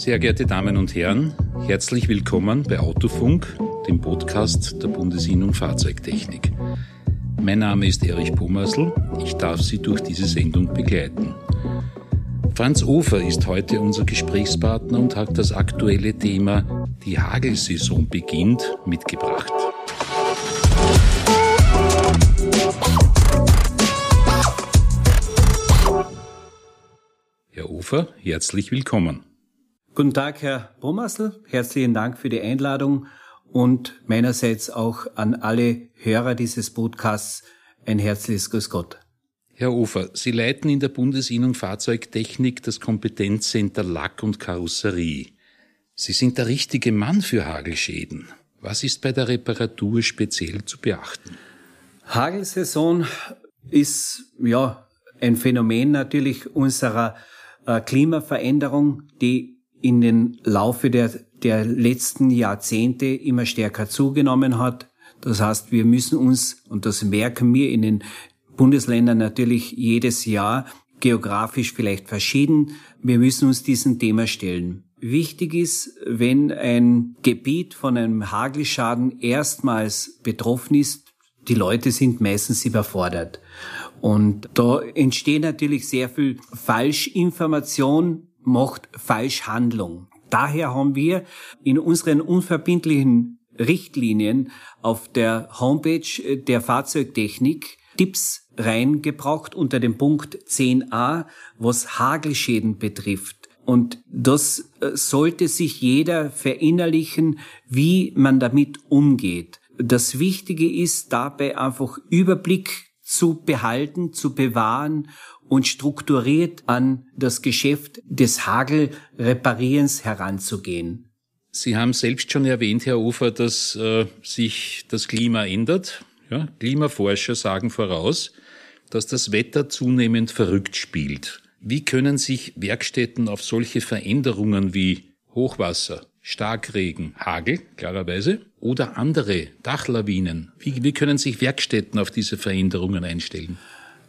Sehr geehrte Damen und Herren, herzlich willkommen bei Autofunk, dem Podcast der Bundesinnung Fahrzeugtechnik. Mein Name ist Erich Pomasl, ich darf Sie durch diese Sendung begleiten. Franz Ofer ist heute unser Gesprächspartner und hat das aktuelle Thema Die Hagelsaison beginnt mitgebracht. Herr Ofer, herzlich willkommen. Guten Tag, Herr Brummassel. Herzlichen Dank für die Einladung und meinerseits auch an alle Hörer dieses Podcasts ein herzliches Grüß Gott. Herr Ofer, Sie leiten in der Bundesinnung Fahrzeugtechnik das Kompetenzcenter Lack und Karosserie. Sie sind der richtige Mann für Hagelschäden. Was ist bei der Reparatur speziell zu beachten? Hagelsaison ist ja ein Phänomen natürlich unserer äh, Klimaveränderung, die in den Laufe der, der letzten Jahrzehnte immer stärker zugenommen hat. Das heißt, wir müssen uns, und das merken wir in den Bundesländern natürlich jedes Jahr, geografisch vielleicht verschieden, wir müssen uns diesem Thema stellen. Wichtig ist, wenn ein Gebiet von einem Hagelschaden erstmals betroffen ist, die Leute sind meistens überfordert. Und da entsteht natürlich sehr viel Falschinformation, macht Falschhandlung. Daher haben wir in unseren unverbindlichen Richtlinien auf der Homepage der Fahrzeugtechnik Tipps reingebracht unter dem Punkt 10a, was Hagelschäden betrifft. Und das äh, sollte sich jeder verinnerlichen, wie man damit umgeht. Das Wichtige ist dabei einfach Überblick zu behalten, zu bewahren und strukturiert an das Geschäft des Hagelreparierens heranzugehen. Sie haben selbst schon erwähnt, Herr Ufer, dass äh, sich das Klima ändert. Ja, Klimaforscher sagen voraus, dass das Wetter zunehmend verrückt spielt. Wie können sich Werkstätten auf solche Veränderungen wie Hochwasser, Starkregen, Hagel, klarerweise, oder andere Dachlawinen, wie, wie können sich Werkstätten auf diese Veränderungen einstellen?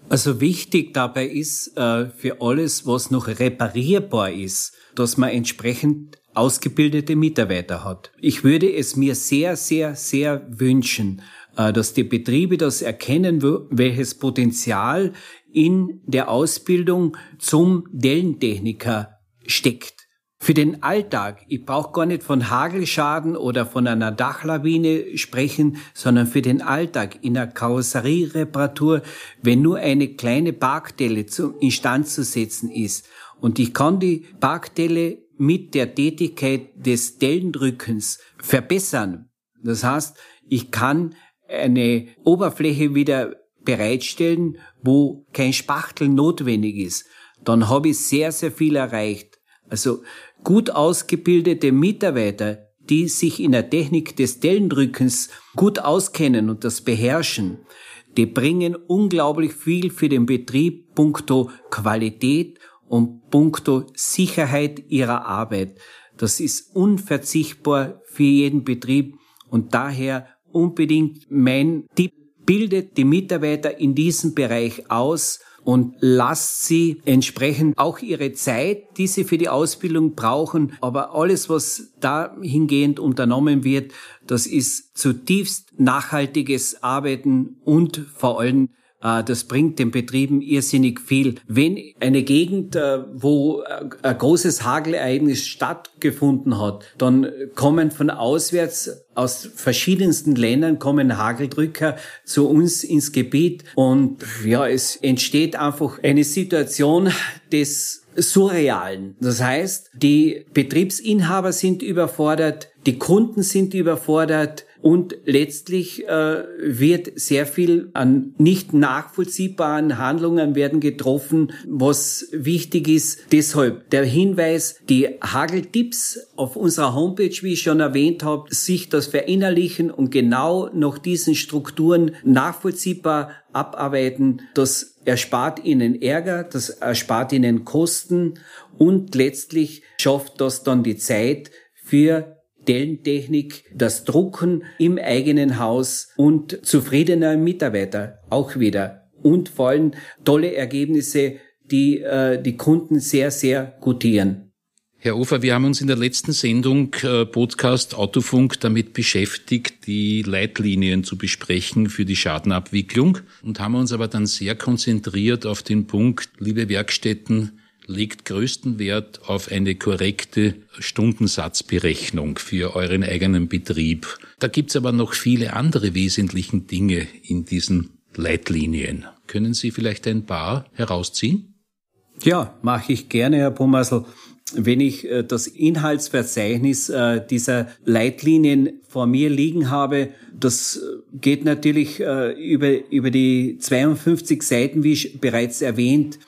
Also wichtig dabei ist äh, für alles, was noch reparierbar ist, dass man entsprechend ausgebildete Mitarbeiter hat. Ich würde es mir sehr, sehr, sehr wünschen, äh, dass die Betriebe das erkennen, welches Potenzial in der Ausbildung zum Dellentechniker steckt. Für den Alltag, ich brauche gar nicht von Hagelschaden oder von einer Dachlawine sprechen, sondern für den Alltag in der Karosseriereparatur, wenn nur eine kleine Parkdelle zum, instand zu setzen ist und ich kann die Parkdelle mit der Tätigkeit des Dellendrückens verbessern. Das heißt, ich kann eine Oberfläche wieder bereitstellen, wo kein Spachtel notwendig ist. Dann habe ich sehr, sehr viel erreicht. Also gut ausgebildete Mitarbeiter, die sich in der Technik des Dellendrückens gut auskennen und das beherrschen, die bringen unglaublich viel für den Betrieb punkto Qualität und punkto Sicherheit ihrer Arbeit. Das ist unverzichtbar für jeden Betrieb und daher unbedingt mein Tipp, bildet die Mitarbeiter in diesem Bereich aus und lasst sie entsprechend auch ihre Zeit, die sie für die Ausbildung brauchen. Aber alles, was dahingehend unternommen wird, das ist zutiefst nachhaltiges Arbeiten und vor allem das bringt den Betrieben irrsinnig viel. Wenn eine Gegend, äh, wo äh, ein großes Hagelereignis stattgefunden hat, dann kommen von auswärts aus verschiedensten Ländern kommen Hageldrücker zu uns ins Gebiet und ja, es entsteht einfach eine Situation des Surrealen. Das heißt, die Betriebsinhaber sind überfordert, die Kunden sind überfordert, und letztlich äh, wird sehr viel an nicht nachvollziehbaren Handlungen werden getroffen, was wichtig ist. Deshalb der Hinweis, die Hageltipps auf unserer Homepage, wie ich schon erwähnt habe, sich das verinnerlichen und genau nach diesen Strukturen nachvollziehbar abarbeiten, das erspart ihnen Ärger, das erspart ihnen Kosten und letztlich schafft das dann die Zeit für Dellentechnik, das Drucken im eigenen Haus und zufriedener Mitarbeiter auch wieder. Und vor allem tolle Ergebnisse, die äh, die Kunden sehr, sehr gutieren. Herr Ofer, wir haben uns in der letzten Sendung äh, Podcast Autofunk damit beschäftigt, die Leitlinien zu besprechen für die Schadenabwicklung und haben uns aber dann sehr konzentriert auf den Punkt, liebe Werkstätten, legt größten Wert auf eine korrekte Stundensatzberechnung für euren eigenen Betrieb. Da gibt's aber noch viele andere wesentlichen Dinge in diesen Leitlinien. Können Sie vielleicht ein paar herausziehen? Ja, mache ich gerne, Herr Pommersl. Wenn ich äh, das Inhaltsverzeichnis äh, dieser Leitlinien vor mir liegen habe, das geht natürlich äh, über, über die 52 Seiten, wie ich bereits erwähnt.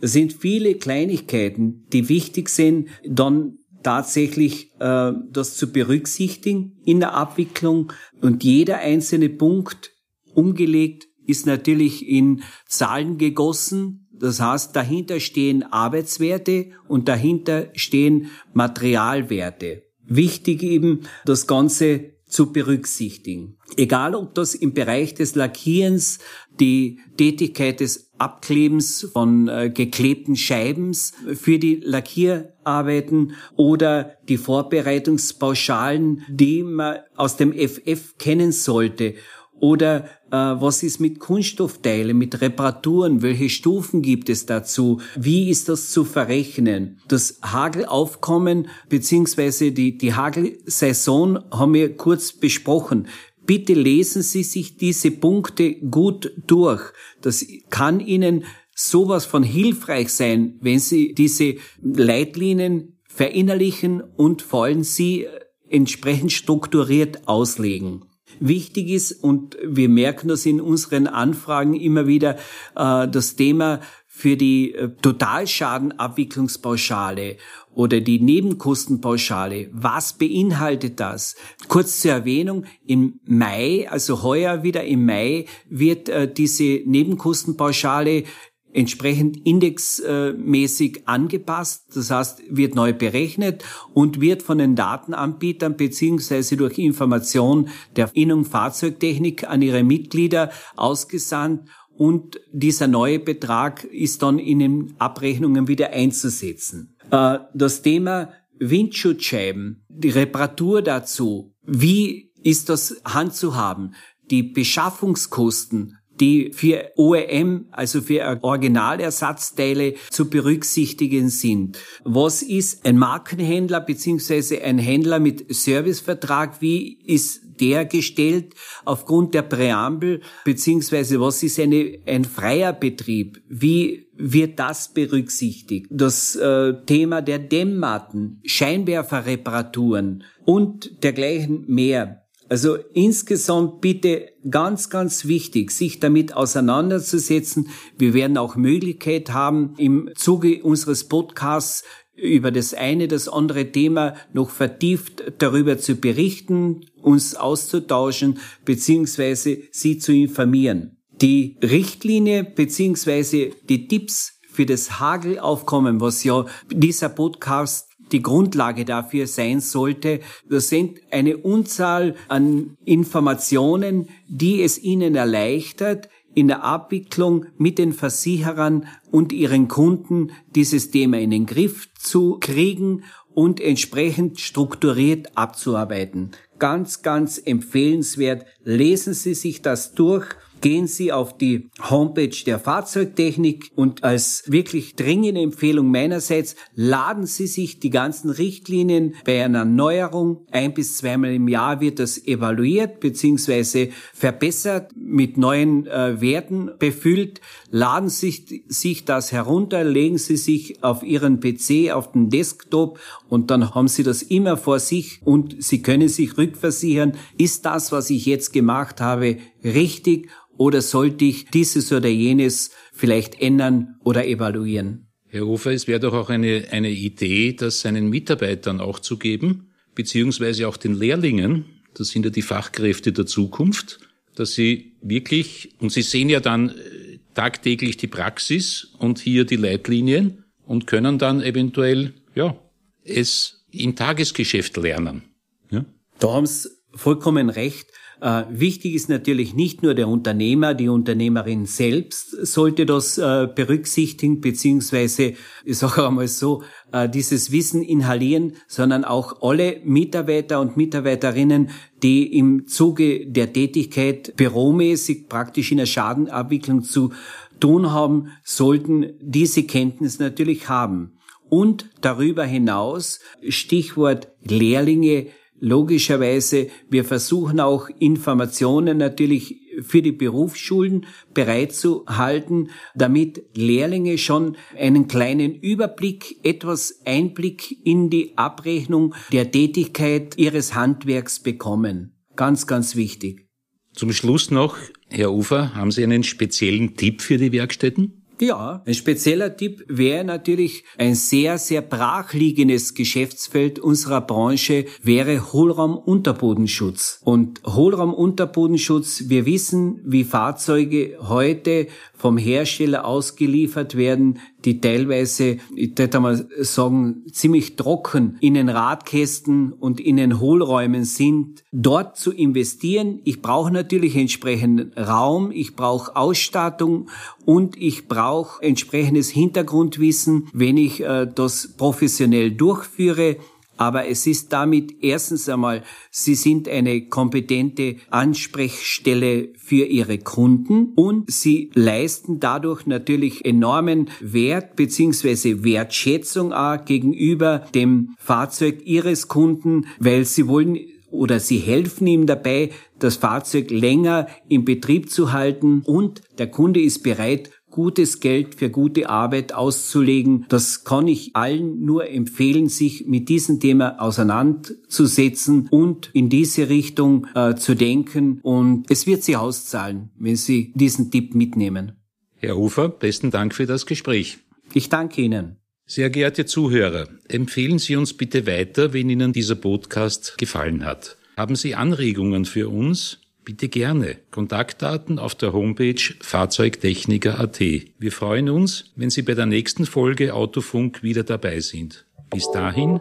Es sind viele Kleinigkeiten, die wichtig sind, dann tatsächlich äh, das zu berücksichtigen in der Abwicklung und jeder einzelne Punkt umgelegt ist natürlich in Zahlen gegossen. Das heißt, dahinter stehen Arbeitswerte und dahinter stehen Materialwerte. Wichtig eben, das Ganze zu berücksichtigen. Egal, ob das im Bereich des Lackierens, die Tätigkeit des Abklebens von äh, geklebten Scheibens für die Lackierarbeiten oder die Vorbereitungspauschalen, die man aus dem FF kennen sollte oder äh, was ist mit Kunststoffteilen, mit Reparaturen? Welche Stufen gibt es dazu? Wie ist das zu verrechnen? Das Hagelaufkommen beziehungsweise die, die Hagelsaison haben wir kurz besprochen. Bitte lesen Sie sich diese Punkte gut durch. Das kann Ihnen sowas von hilfreich sein, wenn Sie diese Leitlinien verinnerlichen und vor allem sie entsprechend strukturiert auslegen wichtig ist und wir merken das in unseren Anfragen immer wieder, äh, das Thema für die äh, Totalschadenabwicklungspauschale oder die Nebenkostenpauschale. Was beinhaltet das? Kurz zur Erwähnung, im Mai, also heuer wieder im Mai, wird äh, diese Nebenkostenpauschale entsprechend indexmäßig angepasst, das heißt, wird neu berechnet und wird von den Datenanbietern beziehungsweise durch Information der Innung Fahrzeugtechnik an ihre Mitglieder ausgesandt und dieser neue Betrag ist dann in den Abrechnungen wieder einzusetzen. Äh, das Thema Windschutzscheiben, die Reparatur dazu, wie ist das handzuhaben? Die Beschaffungskosten die für OEM, also für Originalersatzteile zu berücksichtigen sind. Was ist ein Markenhändler beziehungsweise ein Händler mit Servicevertrag? Wie ist der gestellt aufgrund der Präambel, beziehungsweise was ist eine, ein freier Betrieb? Wie wird das berücksichtigt? Das äh, Thema der Dämmmatten, Scheinwerferreparaturen und dergleichen mehr. Also insgesamt bitte ganz, ganz wichtig, sich damit auseinanderzusetzen. Wir werden auch Möglichkeit haben, im Zuge unseres Podcasts über das eine, das andere Thema noch vertieft darüber zu berichten, uns auszutauschen, beziehungsweise Sie zu informieren. Die Richtlinie, beziehungsweise die Tipps für das Hagelaufkommen, was ja dieser Podcast die Grundlage dafür sein sollte. Das sind eine Unzahl an Informationen, die es Ihnen erleichtert, in der Abwicklung mit den Versicherern und ihren Kunden dieses Thema in den Griff zu kriegen und entsprechend strukturiert abzuarbeiten. Ganz, ganz empfehlenswert. Lesen Sie sich das durch gehen Sie auf die Homepage der Fahrzeugtechnik und als wirklich dringende Empfehlung meinerseits laden Sie sich die ganzen Richtlinien bei einer Neuerung. Ein bis zweimal im Jahr wird das evaluiert bzw. verbessert, mit neuen äh, Werten befüllt. Laden Sie sich das herunter, legen Sie sich auf Ihren PC, auf den Desktop und dann haben Sie das immer vor sich und Sie können sich rückversichern, ist das, was ich jetzt gemacht habe, richtig oder sollte ich dieses oder jenes vielleicht ändern oder evaluieren? Herr Hofer, es wäre doch auch eine, eine Idee, das seinen Mitarbeitern auch zu geben, beziehungsweise auch den Lehrlingen, das sind ja die Fachkräfte der Zukunft, dass sie wirklich, und sie sehen ja dann äh, tagtäglich die Praxis und hier die Leitlinien und können dann eventuell, ja, es im Tagesgeschäft lernen. Ja? Da haben Sie vollkommen recht. Äh, wichtig ist natürlich nicht nur der Unternehmer, die Unternehmerin selbst sollte das äh, berücksichtigen, beziehungsweise, ich sage einmal so, äh, dieses Wissen inhalieren, sondern auch alle Mitarbeiter und Mitarbeiterinnen, die im Zuge der Tätigkeit büromäßig praktisch in der Schadenabwicklung zu tun haben, sollten diese Kenntnis natürlich haben. Und darüber hinaus, Stichwort Lehrlinge, logischerweise, wir versuchen auch Informationen natürlich für die Berufsschulen bereitzuhalten, damit Lehrlinge schon einen kleinen Überblick, etwas Einblick in die Abrechnung der Tätigkeit ihres Handwerks bekommen. Ganz, ganz wichtig. Zum Schluss noch, Herr Ufer, haben Sie einen speziellen Tipp für die Werkstätten? Ja, ein spezieller Tipp wäre natürlich ein sehr, sehr brachliegendes Geschäftsfeld unserer Branche wäre Hohlraumunterbodenschutz. Und Hohlraumunterbodenschutz, wir wissen, wie Fahrzeuge heute vom Hersteller ausgeliefert werden, die teilweise, ich würde mal sagen, ziemlich trocken in den Radkästen und in den Hohlräumen sind, dort zu investieren. Ich brauche natürlich entsprechenden Raum, ich brauche Ausstattung und ich brauche entsprechendes Hintergrundwissen, wenn ich äh, das professionell durchführe. Aber es ist damit erstens einmal, Sie sind eine kompetente Ansprechstelle für Ihre Kunden und Sie leisten dadurch natürlich enormen Wert beziehungsweise Wertschätzung auch gegenüber dem Fahrzeug Ihres Kunden, weil Sie wollen oder sie helfen ihm dabei, das Fahrzeug länger in Betrieb zu halten und der Kunde ist bereit, gutes Geld für gute Arbeit auszulegen. Das kann ich allen nur empfehlen, sich mit diesem Thema auseinanderzusetzen und in diese Richtung äh, zu denken. Und es wird sie auszahlen, wenn Sie diesen Tipp mitnehmen. Herr Ufer, besten Dank für das Gespräch. Ich danke Ihnen. Sehr geehrte Zuhörer, empfehlen Sie uns bitte weiter, wenn Ihnen dieser Podcast gefallen hat. Haben Sie Anregungen für uns? Bitte gerne. Kontaktdaten auf der Homepage Fahrzeugtechniker.at. Wir freuen uns, wenn Sie bei der nächsten Folge Autofunk wieder dabei sind. Bis dahin,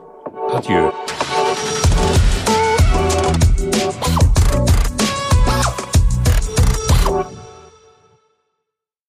adieu.